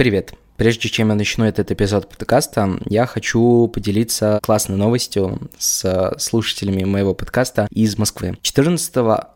Привет! Прежде чем я начну этот эпизод подкаста, я хочу поделиться классной новостью с слушателями моего подкаста из Москвы. 14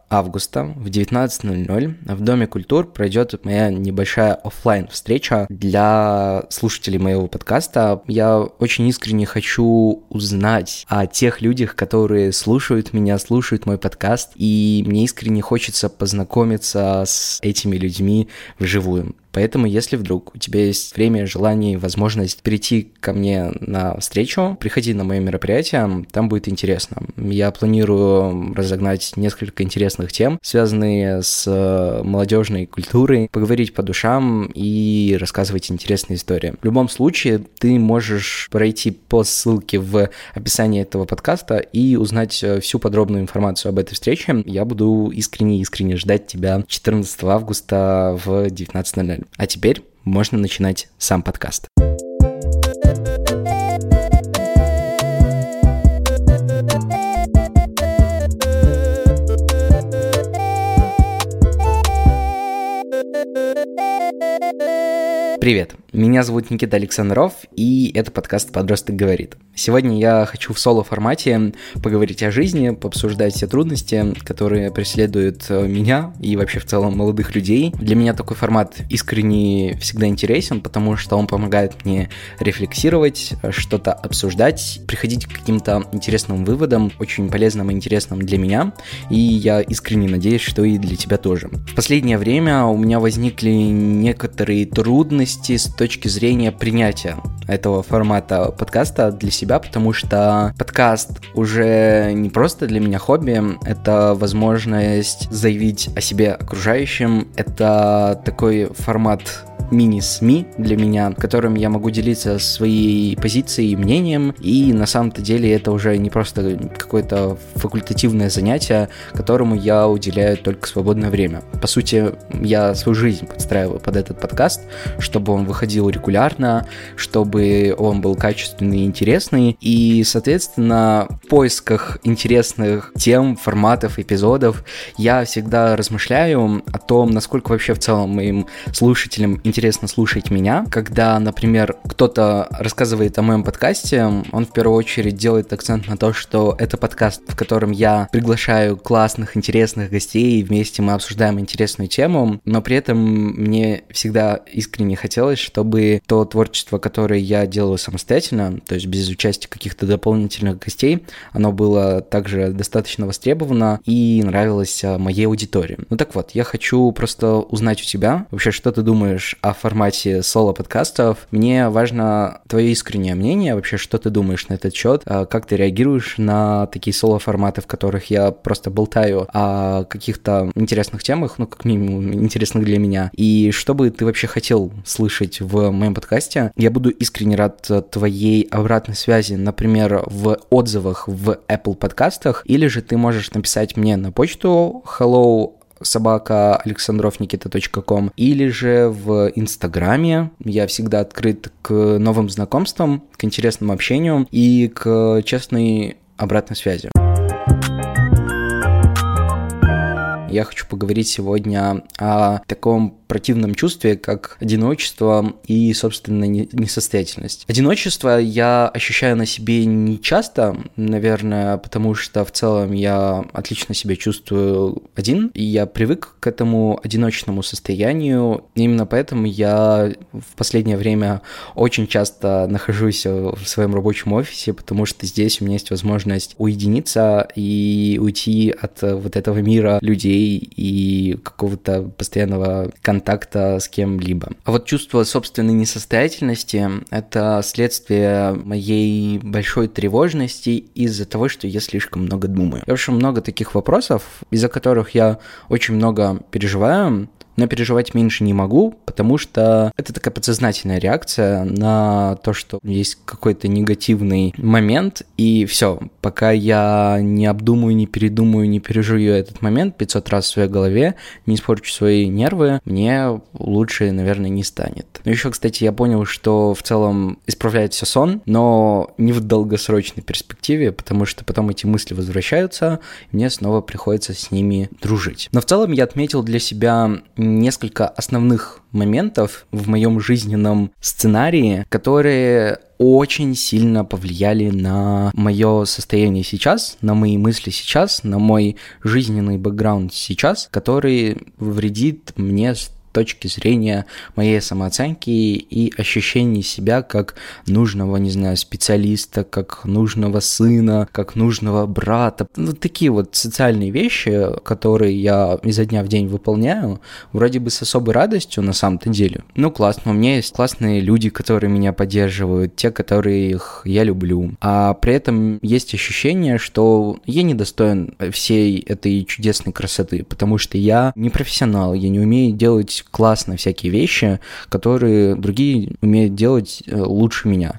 августа в 19.00 в Доме культур пройдет моя небольшая офлайн встреча для слушателей моего подкаста. Я очень искренне хочу узнать о тех людях, которые слушают меня, слушают мой подкаст, и мне искренне хочется познакомиться с этими людьми вживую. Поэтому, если вдруг у тебя есть время, желание и возможность прийти ко мне на встречу, приходи на мое мероприятие, там будет интересно. Я планирую разогнать несколько интересных тем, связанные с э, молодежной культурой, поговорить по душам и рассказывать интересные истории. В любом случае, ты можешь пройти по ссылке в описании этого подкаста и узнать э, всю подробную информацию об этой встрече. Я буду искренне-искренне ждать тебя 14 августа в 19.00. А теперь можно начинать сам подкаст. Привет, меня зовут Никита Александров, и это подкаст «Подросток говорит». Сегодня я хочу в соло-формате поговорить о жизни, пообсуждать все трудности, которые преследуют э, меня и вообще в целом молодых людей. Для меня такой формат искренне всегда интересен, потому что он помогает мне рефлексировать, что-то обсуждать, приходить к каким-то интересным выводам, очень полезным и интересным для меня, и я искренне надеюсь, что и для тебя тоже. В последнее время у меня возникли некоторые трудности с зрения принятия этого формата подкаста для себя, потому что подкаст уже не просто для меня хобби, это возможность заявить о себе окружающим, это такой формат мини-СМИ для меня, в котором я могу делиться своей позицией и мнением, и на самом-то деле это уже не просто какое-то факультативное занятие, которому я уделяю только свободное время. По сути, я свою жизнь подстраиваю под этот подкаст, чтобы он выходил регулярно, чтобы он был качественный и интересный, и, соответственно, в поисках интересных тем, форматов, эпизодов я всегда размышляю о том, насколько вообще в целом моим слушателям интересно интересно слушать меня, когда, например, кто-то рассказывает о моем подкасте, он в первую очередь делает акцент на то, что это подкаст, в котором я приглашаю классных, интересных гостей, и вместе мы обсуждаем интересную тему, но при этом мне всегда искренне хотелось, чтобы то творчество, которое я делаю самостоятельно, то есть без участия каких-то дополнительных гостей, оно было также достаточно востребовано и нравилось а, моей аудитории. Ну так вот, я хочу просто узнать у тебя вообще, что ты думаешь о формате соло-подкастов. Мне важно твое искреннее мнение, вообще, что ты думаешь на этот счет, а как ты реагируешь на такие соло-форматы, в которых я просто болтаю о каких-то интересных темах, ну, как минимум, интересных для меня, и что бы ты вообще хотел слышать в моем подкасте. Я буду искренне рад твоей обратной связи, например, в отзывах в Apple подкастах, или же ты можешь написать мне на почту hello собака александровникита.ком или же в Инстаграме. Я всегда открыт к новым знакомствам, к интересному общению и к честной обратной связи. Я хочу поговорить сегодня о таком противном чувстве, как одиночество и, собственно, несостоятельность. Одиночество я ощущаю на себе не часто, наверное, потому что в целом я отлично себя чувствую один, и я привык к этому одиночному состоянию. Именно поэтому я в последнее время очень часто нахожусь в своем рабочем офисе, потому что здесь у меня есть возможность уединиться и уйти от вот этого мира людей и какого-то постоянного контакта контакта с кем-либо. А вот чувство собственной несостоятельности – это следствие моей большой тревожности из-за того, что я слишком много думаю. В общем, много таких вопросов, из-за которых я очень много переживаю, но переживать меньше не могу, потому что это такая подсознательная реакция на то, что есть какой-то негативный момент, и все, пока я не обдумаю, не передумаю, не пережую этот момент 500 раз в своей голове, не испорчу свои нервы, мне лучше, наверное, не станет. Но еще, кстати, я понял, что в целом исправляет все сон, но не в долгосрочной перспективе, потому что потом эти мысли возвращаются, и мне снова приходится с ними дружить. Но в целом я отметил для себя несколько основных моментов в моем жизненном сценарии, которые очень сильно повлияли на мое состояние сейчас, на мои мысли сейчас, на мой жизненный бэкграунд сейчас, который вредит мне точки зрения моей самооценки и ощущения себя как нужного, не знаю, специалиста, как нужного сына, как нужного брата. Ну, такие вот социальные вещи, которые я изо дня в день выполняю, вроде бы с особой радостью на самом-то деле. Ну, классно, у меня есть классные люди, которые меня поддерживают, те, которых я люблю. А при этом есть ощущение, что я недостоин всей этой чудесной красоты, потому что я не профессионал, я не умею делать классно всякие вещи, которые другие умеют делать э, лучше меня.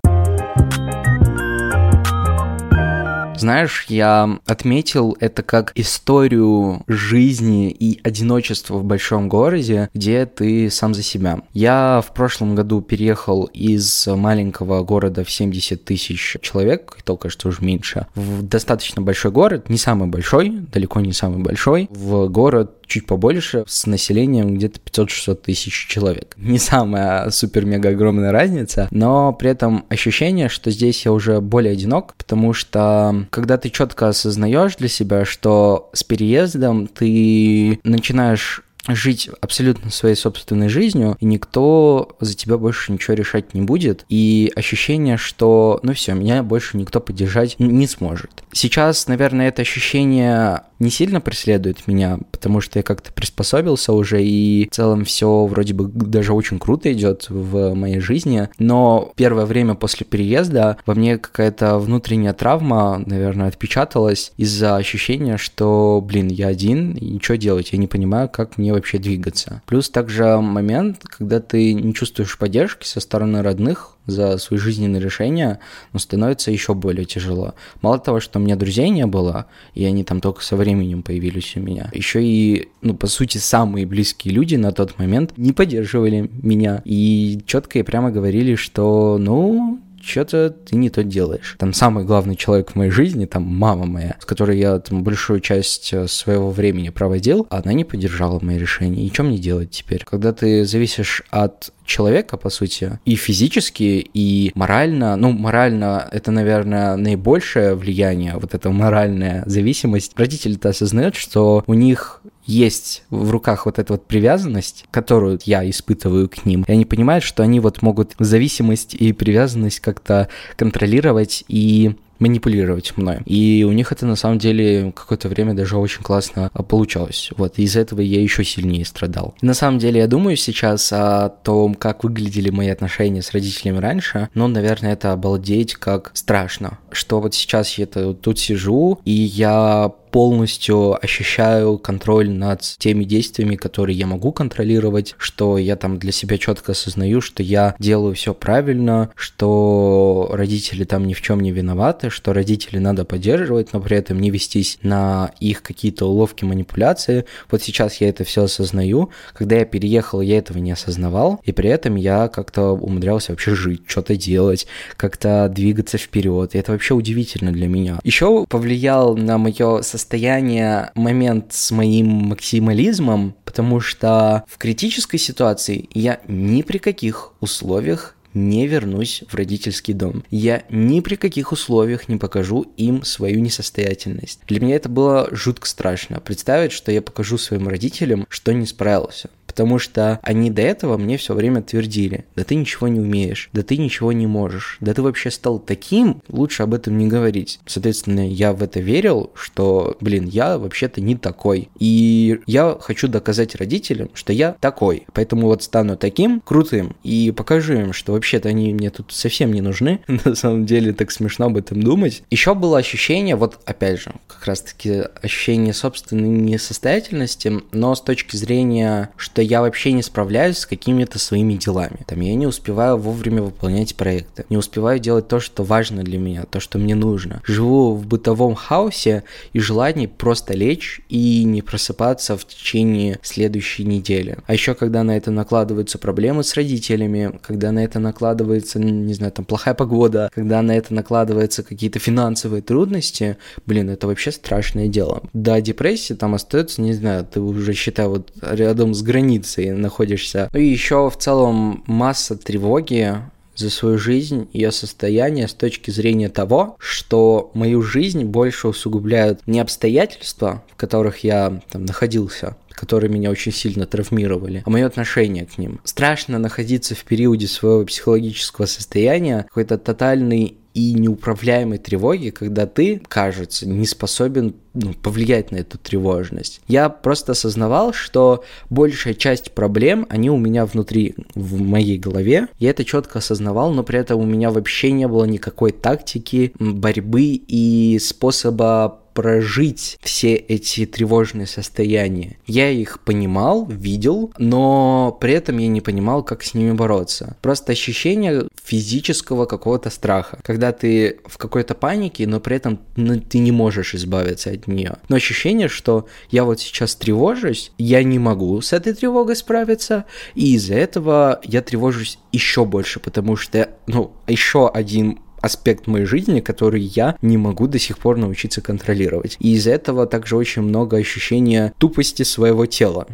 Знаешь, я отметил это как историю жизни и одиночества в большом городе, где ты сам за себя. Я в прошлом году переехал из маленького города в 70 тысяч человек, только что уже меньше, в достаточно большой город, не самый большой, далеко не самый большой, в город чуть побольше, с населением где-то 500-600 тысяч человек. Не самая супер-мега огромная разница, но при этом ощущение, что здесь я уже более одинок, потому что когда ты четко осознаешь для себя, что с переездом ты начинаешь жить абсолютно своей собственной жизнью, и никто за тебя больше ничего решать не будет, и ощущение, что, ну все, меня больше никто поддержать не сможет. Сейчас, наверное, это ощущение не сильно преследует меня, потому что я как-то приспособился уже, и в целом все вроде бы даже очень круто идет в моей жизни, но первое время после переезда во мне какая-то внутренняя травма, наверное, отпечаталась из-за ощущения, что, блин, я один, и что делать, я не понимаю, как мне вообще двигаться. Плюс также момент, когда ты не чувствуешь поддержки со стороны родных, за свои жизненные решения, но становится еще более тяжело. Мало того, что у меня друзей не было, и они там только со временем появились у меня, еще и, ну, по сути, самые близкие люди на тот момент не поддерживали меня и четко и прямо говорили, что, ну, что-то ты не то делаешь. Там самый главный человек в моей жизни, там мама моя, с которой я там большую часть э, своего времени проводил, она не поддержала мои решения. И что мне делать теперь? Когда ты зависишь от человека, по сути, и физически, и морально. Ну, морально это, наверное, наибольшее влияние, вот эта моральная зависимость. Родители-то осознают, что у них есть в руках вот эта вот привязанность, которую я испытываю к ним, и они понимают, что они вот могут зависимость и привязанность как-то контролировать и манипулировать мной. И у них это на самом деле какое-то время даже очень классно а, получалось. Вот, из-за этого я еще сильнее страдал. На самом деле я думаю сейчас о том, как выглядели мои отношения с родителями раньше, но, наверное, это обалдеть как страшно, что вот сейчас я тут сижу, и я полностью ощущаю контроль над теми действиями, которые я могу контролировать, что я там для себя четко осознаю, что я делаю все правильно, что родители там ни в чем не виноваты, что родители надо поддерживать, но при этом не вестись на их какие-то уловки, манипуляции. Вот сейчас я это все осознаю. Когда я переехал, я этого не осознавал, и при этом я как-то умудрялся вообще жить, что-то делать, как-то двигаться вперед. И это вообще удивительно для меня. Еще повлиял на мое состояние, момент с моим максимализмом, потому что в критической ситуации я ни при каких условиях не вернусь в родительский дом. Я ни при каких условиях не покажу им свою несостоятельность. Для меня это было жутко страшно. Представить, что я покажу своим родителям, что не справился потому что они до этого мне все время твердили, да ты ничего не умеешь, да ты ничего не можешь, да ты вообще стал таким, лучше об этом не говорить. Соответственно, я в это верил, что, блин, я вообще-то не такой. И я хочу доказать родителям, что я такой. Поэтому вот стану таким крутым и покажу им, что вообще-то они мне тут совсем не нужны. На самом деле так смешно об этом думать. Еще было ощущение, вот опять же, как раз-таки ощущение собственной несостоятельности, но с точки зрения, что я вообще не справляюсь с какими-то своими делами. Там я не успеваю вовремя выполнять проекты, не успеваю делать то, что важно для меня, то, что мне нужно. Живу в бытовом хаосе и желание просто лечь и не просыпаться в течение следующей недели. А еще когда на это накладываются проблемы с родителями, когда на это накладывается, не знаю, там плохая погода, когда на это накладываются какие-то финансовые трудности, блин, это вообще страшное дело. До депрессии там остается, не знаю, ты уже считай вот рядом с границей границей находишься. Ну и еще в целом масса тревоги, за свою жизнь, ее состояние с точки зрения того, что мою жизнь больше усугубляют не обстоятельства, в которых я там находился, которые меня очень сильно травмировали, а мое отношение к ним. Страшно находиться в периоде своего психологического состояния, какой-то тотальный и неуправляемой тревоги, когда ты, кажется, не способен ну, повлиять на эту тревожность. Я просто осознавал, что большая часть проблем, они у меня внутри, в моей голове. Я это четко осознавал, но при этом у меня вообще не было никакой тактики, борьбы и способа прожить все эти тревожные состояния. Я их понимал, видел, но при этом я не понимал, как с ними бороться. Просто ощущение физического какого-то страха, когда ты в какой-то панике, но при этом ну, ты не можешь избавиться от нее. Но ощущение, что я вот сейчас тревожусь, я не могу с этой тревогой справиться, и из-за этого я тревожусь еще больше, потому что, ну, еще один аспект моей жизни, который я не могу до сих пор научиться контролировать. И из-за этого также очень много ощущения тупости своего тела.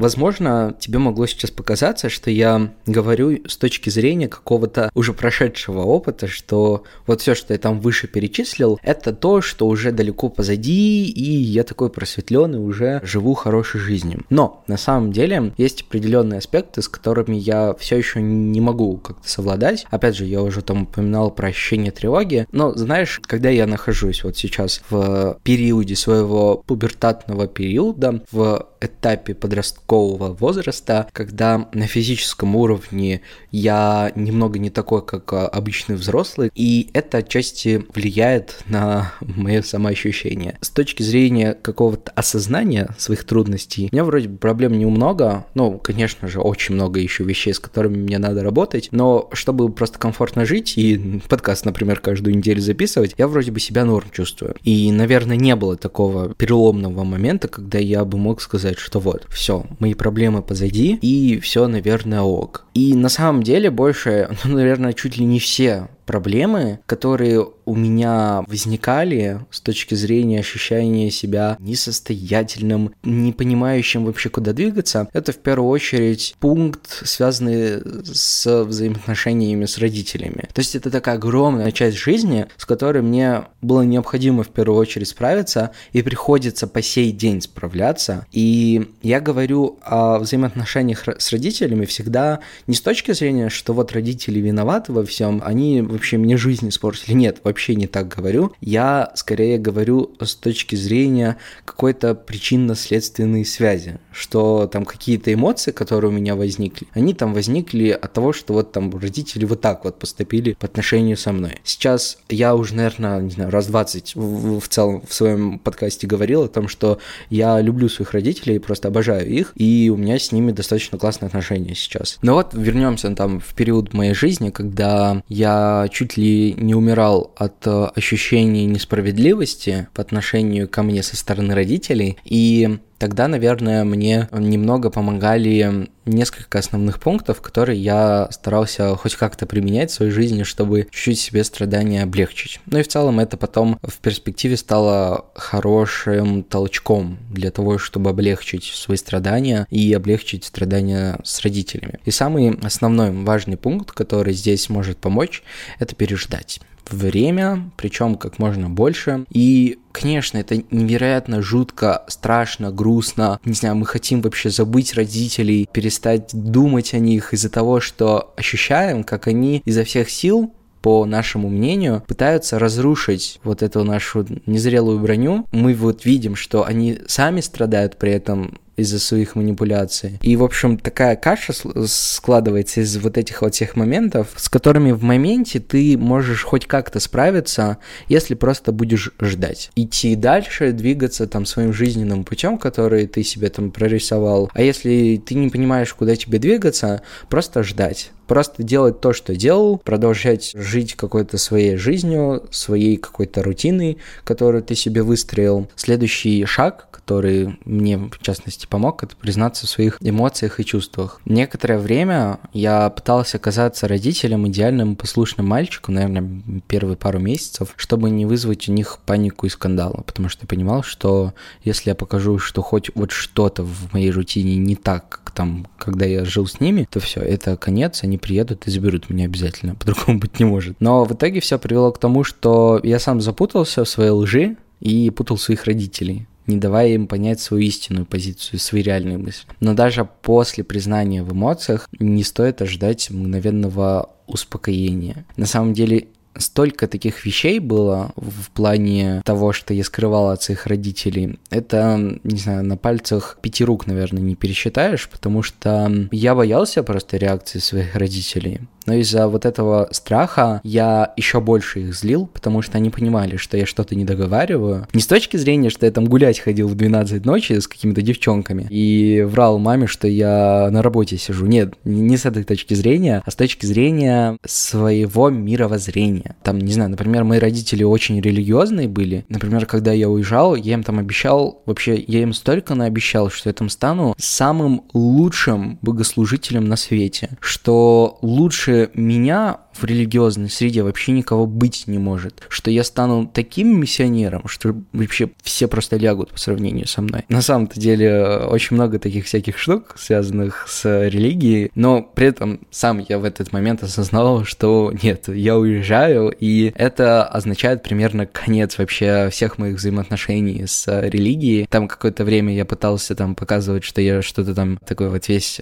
Возможно, тебе могло сейчас показаться, что я говорю с точки зрения какого-то уже прошедшего опыта, что вот все, что я там выше перечислил, это то, что уже далеко позади, и я такой просветленный, уже живу хорошей жизнью. Но на самом деле есть определенные аспекты, с которыми я все еще не могу как-то совладать. Опять же, я уже там упоминал про ощущение тревоги, но знаешь, когда я нахожусь вот сейчас в периоде своего пубертатного периода, в этапе подросткового возраста, когда на физическом уровне я немного не такой, как а, обычный взрослый, и это отчасти влияет на мое самоощущение. С точки зрения какого-то осознания своих трудностей, у меня вроде бы проблем немного, ну, конечно же, очень много еще вещей, с которыми мне надо работать, но чтобы просто комфортно жить и подкаст, например, каждую неделю записывать, я вроде бы себя норм чувствую. И, наверное, не было такого переломного момента, когда я бы мог сказать, что вот, все, мои проблемы позади, и все, наверное, ок. И на самом деле больше, ну, наверное, чуть ли не все проблемы, которые у меня возникали с точки зрения ощущения себя несостоятельным, не понимающим вообще, куда двигаться, это в первую очередь пункт, связанный с взаимоотношениями с родителями. То есть это такая огромная часть жизни, с которой мне было необходимо в первую очередь справиться, и приходится по сей день справляться. И я говорю о взаимоотношениях с родителями всегда не с точки зрения, что вот родители виноваты во всем, они вообще мне жизнь испортили. Нет, вообще не так говорю. Я скорее говорю с точки зрения какой-то причинно-следственной связи, что там какие-то эмоции, которые у меня возникли, они там возникли от того, что вот там родители вот так вот поступили по отношению со мной. Сейчас я уже, наверное, не знаю, раз 20 в, в целом в своем подкасте говорил о том, что я люблю своих родителей, просто обожаю их, и у меня с ними достаточно классные отношения сейчас. Но вот вернемся там в период моей жизни, когда я чуть ли не умирал от э, ощущения несправедливости по отношению ко мне со стороны родителей, и тогда, наверное, мне немного помогали несколько основных пунктов, которые я старался хоть как-то применять в своей жизни, чтобы чуть-чуть себе страдания облегчить. Ну и в целом это потом в перспективе стало хорошим толчком для того, чтобы облегчить свои страдания и облегчить страдания с родителями. И самый основной важный пункт, который здесь может помочь, это переждать время, причем как можно больше. И, конечно, это невероятно жутко, страшно, грустно. Не знаю, мы хотим вообще забыть родителей, перестать думать о них из-за того, что ощущаем, как они изо всех сил по нашему мнению, пытаются разрушить вот эту нашу незрелую броню. Мы вот видим, что они сами страдают при этом из-за своих манипуляций. И, в общем, такая каша складывается из вот этих вот всех моментов, с которыми в моменте ты можешь хоть как-то справиться, если просто будешь ждать. Идти дальше, двигаться там своим жизненным путем, который ты себе там прорисовал. А если ты не понимаешь, куда тебе двигаться, просто ждать просто делать то, что делал, продолжать жить какой-то своей жизнью, своей какой-то рутиной, которую ты себе выстроил. Следующий шаг, который мне, в частности, помог, это признаться в своих эмоциях и чувствах. Некоторое время я пытался оказаться родителем идеальным послушным мальчиком, наверное, первые пару месяцев, чтобы не вызвать у них панику и скандала, потому что я понимал, что если я покажу, что хоть вот что-то в моей рутине не так, как там, когда я жил с ними, то все, это конец, они приедут и заберут меня обязательно, по-другому быть не может. Но в итоге все привело к тому, что я сам запутался в своей лжи и путал своих родителей не давая им понять свою истинную позицию, свои реальные мысли. Но даже после признания в эмоциях не стоит ожидать мгновенного успокоения. На самом деле столько таких вещей было в плане того, что я скрывал от своих родителей. Это, не знаю, на пальцах пяти рук, наверное, не пересчитаешь, потому что я боялся просто реакции своих родителей. Но из-за вот этого страха я еще больше их злил, потому что они понимали, что я что-то не договариваю. Не с точки зрения, что я там гулять ходил в 12 ночи с какими-то девчонками и врал маме, что я на работе сижу. Нет, не с этой точки зрения, а с точки зрения своего мировоззрения. Там, не знаю, например, мои родители очень религиозные были. Например, когда я уезжал, я им там обещал, вообще, я им столько наобещал, что я там стану самым лучшим богослужителем на свете, что лучше меня в религиозной среде вообще никого быть не может. Что я стану таким миссионером, что вообще все просто лягут по сравнению со мной. На самом-то деле очень много таких всяких штук, связанных с религией, но при этом сам я в этот момент осознал, что нет, я уезжаю, и это означает примерно конец вообще всех моих взаимоотношений с религией. Там какое-то время я пытался там показывать, что я что-то там такой вот весь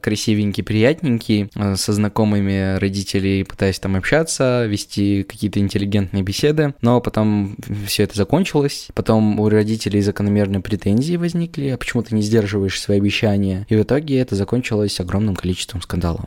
красивенький, приятненький э, со знакомыми родителей пытаясь там общаться, вести какие-то интеллигентные беседы, но потом все это закончилось, потом у родителей закономерные претензии возникли, а почему ты не сдерживаешь свои обещания, и в итоге это закончилось огромным количеством скандалов.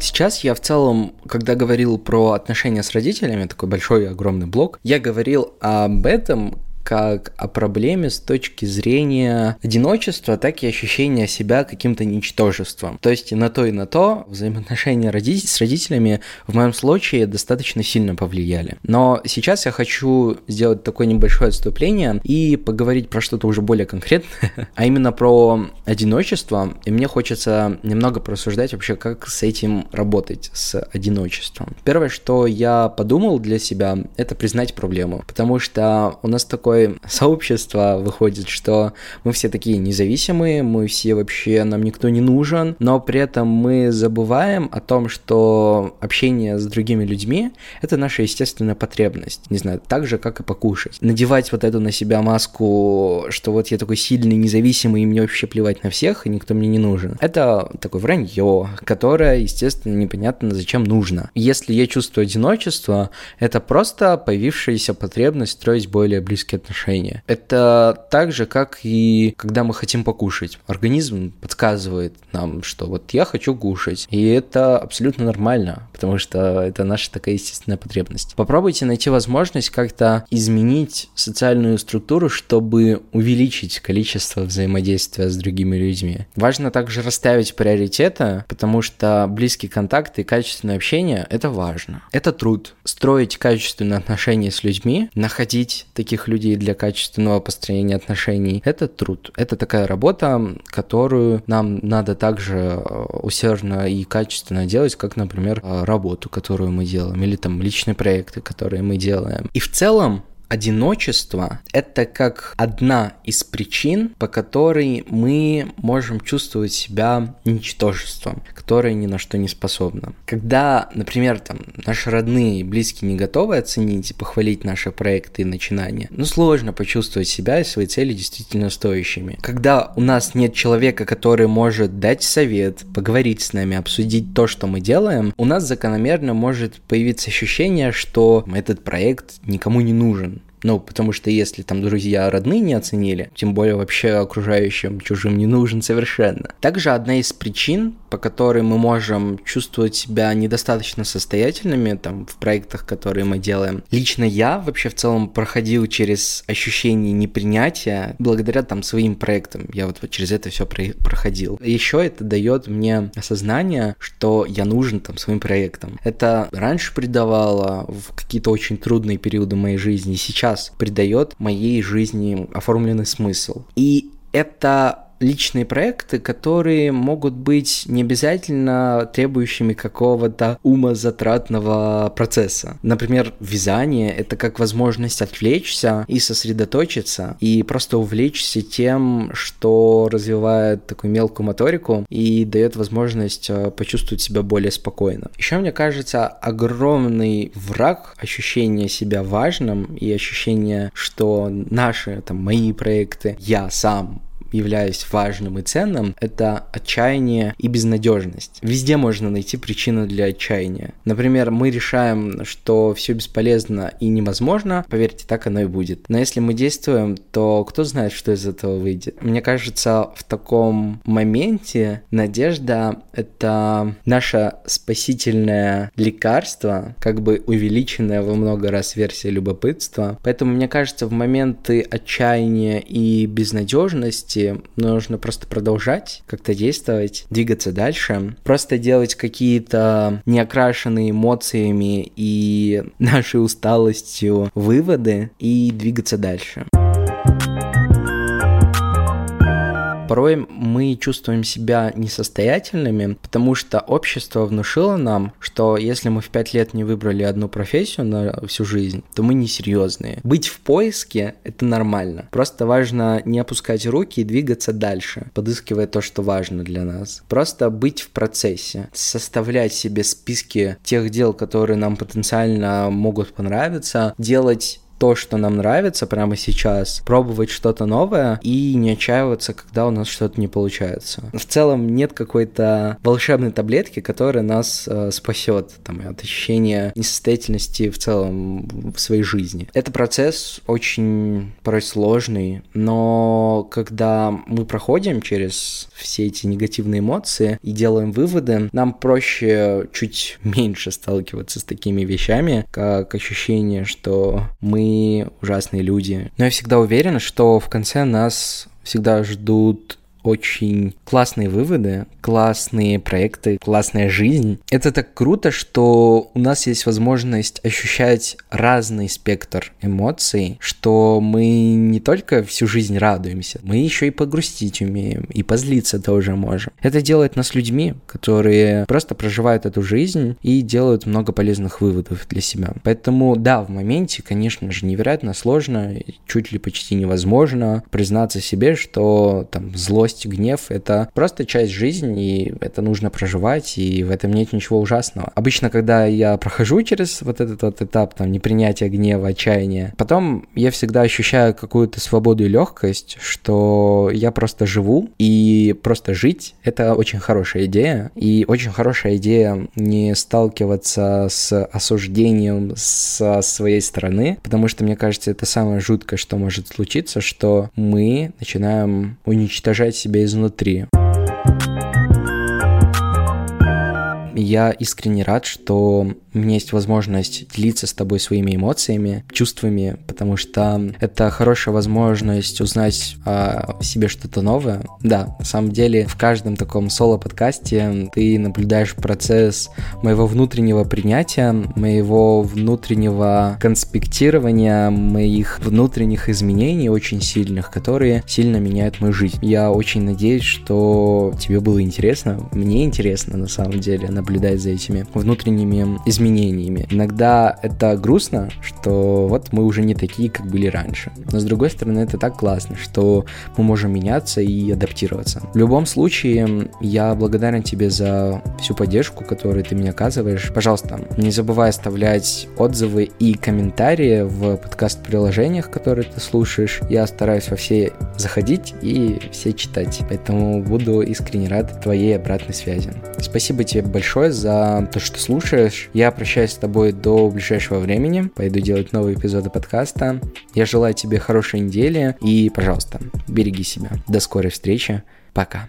Сейчас я в целом, когда говорил про отношения с родителями, такой большой огромный блок, я говорил об этом как о проблеме с точки зрения одиночества, так и ощущения себя каким-то ничтожеством. То есть на то, и на то взаимоотношения роди- с родителями в моем случае достаточно сильно повлияли. Но сейчас я хочу сделать такое небольшое отступление и поговорить про что-то уже более конкретное, а именно про одиночество. И мне хочется немного просуждать вообще, как с этим работать, с одиночеством. Первое, что я подумал для себя, это признать проблему, потому что у нас такой такое сообщество выходит, что мы все такие независимые, мы все вообще, нам никто не нужен, но при этом мы забываем о том, что общение с другими людьми — это наша естественная потребность, не знаю, так же, как и покушать. Надевать вот эту на себя маску, что вот я такой сильный, независимый, и мне вообще плевать на всех, и никто мне не нужен. Это такое вранье, которое, естественно, непонятно зачем нужно. Если я чувствую одиночество, это просто появившаяся потребность строить более близкие отношения. Это так же, как и когда мы хотим покушать. Организм подсказывает нам, что вот я хочу кушать. И это абсолютно нормально, потому что это наша такая естественная потребность. Попробуйте найти возможность как-то изменить социальную структуру, чтобы увеличить количество взаимодействия с другими людьми. Важно также расставить приоритеты, потому что близкий контакт и качественное общение — это важно. Это труд. Строить качественные отношения с людьми, находить таких людей для качественного построения отношений, это труд. Это такая работа, которую нам надо также э, усердно и качественно делать, как, например, э, работу, которую мы делаем, или там личные проекты, которые мы делаем. И в целом Одиночество – это как одна из причин, по которой мы можем чувствовать себя ничтожеством, которое ни на что не способно. Когда, например, там, наши родные и близкие не готовы оценить и похвалить наши проекты и начинания, ну, сложно почувствовать себя и свои цели действительно стоящими. Когда у нас нет человека, который может дать совет, поговорить с нами, обсудить то, что мы делаем, у нас закономерно может появиться ощущение, что этот проект никому не нужен ну, потому что если там друзья родные не оценили, тем более вообще окружающим чужим не нужен совершенно. Также одна из причин, по которой мы можем чувствовать себя недостаточно состоятельными там в проектах, которые мы делаем. Лично я вообще в целом проходил через ощущение непринятия благодаря там своим проектам. Я вот, вот через это все проходил. Еще это дает мне осознание, что я нужен там своим проектам. Это раньше придавало в какие-то очень трудные периоды моей жизни. Сейчас сейчас придает моей жизни оформленный смысл. И это личные проекты, которые могут быть не обязательно требующими какого-то умозатратного процесса. Например, вязание — это как возможность отвлечься и сосредоточиться, и просто увлечься тем, что развивает такую мелкую моторику и дает возможность э, почувствовать себя более спокойно. Еще, мне кажется, огромный враг ощущения себя важным и ощущение, что наши, там, мои проекты, я сам являюсь важным и ценным, это отчаяние и безнадежность. Везде можно найти причину для отчаяния. Например, мы решаем, что все бесполезно и невозможно, поверьте, так оно и будет. Но если мы действуем, то кто знает, что из этого выйдет. Мне кажется, в таком моменте надежда — это наше спасительное лекарство, как бы увеличенная во много раз версия любопытства. Поэтому, мне кажется, в моменты отчаяния и безнадежности сути, нужно просто продолжать как-то действовать, двигаться дальше, просто делать какие-то неокрашенные эмоциями и нашей усталостью выводы и двигаться дальше. Порой мы чувствуем себя несостоятельными, потому что общество внушило нам, что если мы в пять лет не выбрали одну профессию на всю жизнь, то мы несерьезные. Быть в поиске — это нормально. Просто важно не опускать руки и двигаться дальше, подыскивая то, что важно для нас. Просто быть в процессе, составлять себе списки тех дел, которые нам потенциально могут понравиться, делать то, что нам нравится прямо сейчас, пробовать что-то новое и не отчаиваться, когда у нас что-то не получается. В целом нет какой-то волшебной таблетки, которая нас э, спасет там, от ощущения несостоятельности в целом в своей жизни. Это процесс очень порой сложный, но когда мы проходим через все эти негативные эмоции и делаем выводы, нам проще чуть меньше сталкиваться с такими вещами, как ощущение, что мы ужасные люди. Но я всегда уверен, что в конце нас всегда ждут очень классные выводы, классные проекты, классная жизнь. Это так круто, что у нас есть возможность ощущать разный спектр эмоций, что мы не только всю жизнь радуемся, мы еще и погрустить умеем, и позлиться тоже можем. Это делает нас людьми, которые просто проживают эту жизнь и делают много полезных выводов для себя. Поэтому, да, в моменте, конечно же, невероятно сложно, чуть ли почти невозможно признаться себе, что там злость, гнев — это просто часть жизни, и это нужно проживать, и в этом нет ничего ужасного. Обычно, когда я прохожу через вот этот вот этап, там, непринятия гнева, отчаяния, потом я всегда ощущаю какую-то свободу и легкость, что я просто живу, и просто жить — это очень хорошая идея, и очень хорошая идея не сталкиваться с осуждением со своей стороны, потому что, мне кажется, это самое жуткое, что может случиться, что мы начинаем уничтожать себя изнутри. Я искренне рад, что у меня есть возможность делиться с тобой своими эмоциями, чувствами, потому что это хорошая возможность узнать о себе что-то новое. Да, на самом деле в каждом таком соло-подкасте ты наблюдаешь процесс моего внутреннего принятия, моего внутреннего конспектирования, моих внутренних изменений очень сильных, которые сильно меняют мою жизнь. Я очень надеюсь, что тебе было интересно, мне интересно на самом деле наблюдать за этими внутренними изменениями изменениями. Иногда это грустно, что вот мы уже не такие, как были раньше. Но с другой стороны, это так классно, что мы можем меняться и адаптироваться. В любом случае, я благодарен тебе за всю поддержку, которую ты мне оказываешь. Пожалуйста, не забывай оставлять отзывы и комментарии в подкаст-приложениях, которые ты слушаешь. Я стараюсь во все заходить и все читать. Поэтому буду искренне рад твоей обратной связи. Спасибо тебе большое за то, что слушаешь. Я прощаюсь с тобой до ближайшего времени. Пойду делать новые эпизоды подкаста. Я желаю тебе хорошей недели и, пожалуйста, береги себя. До скорой встречи. Пока.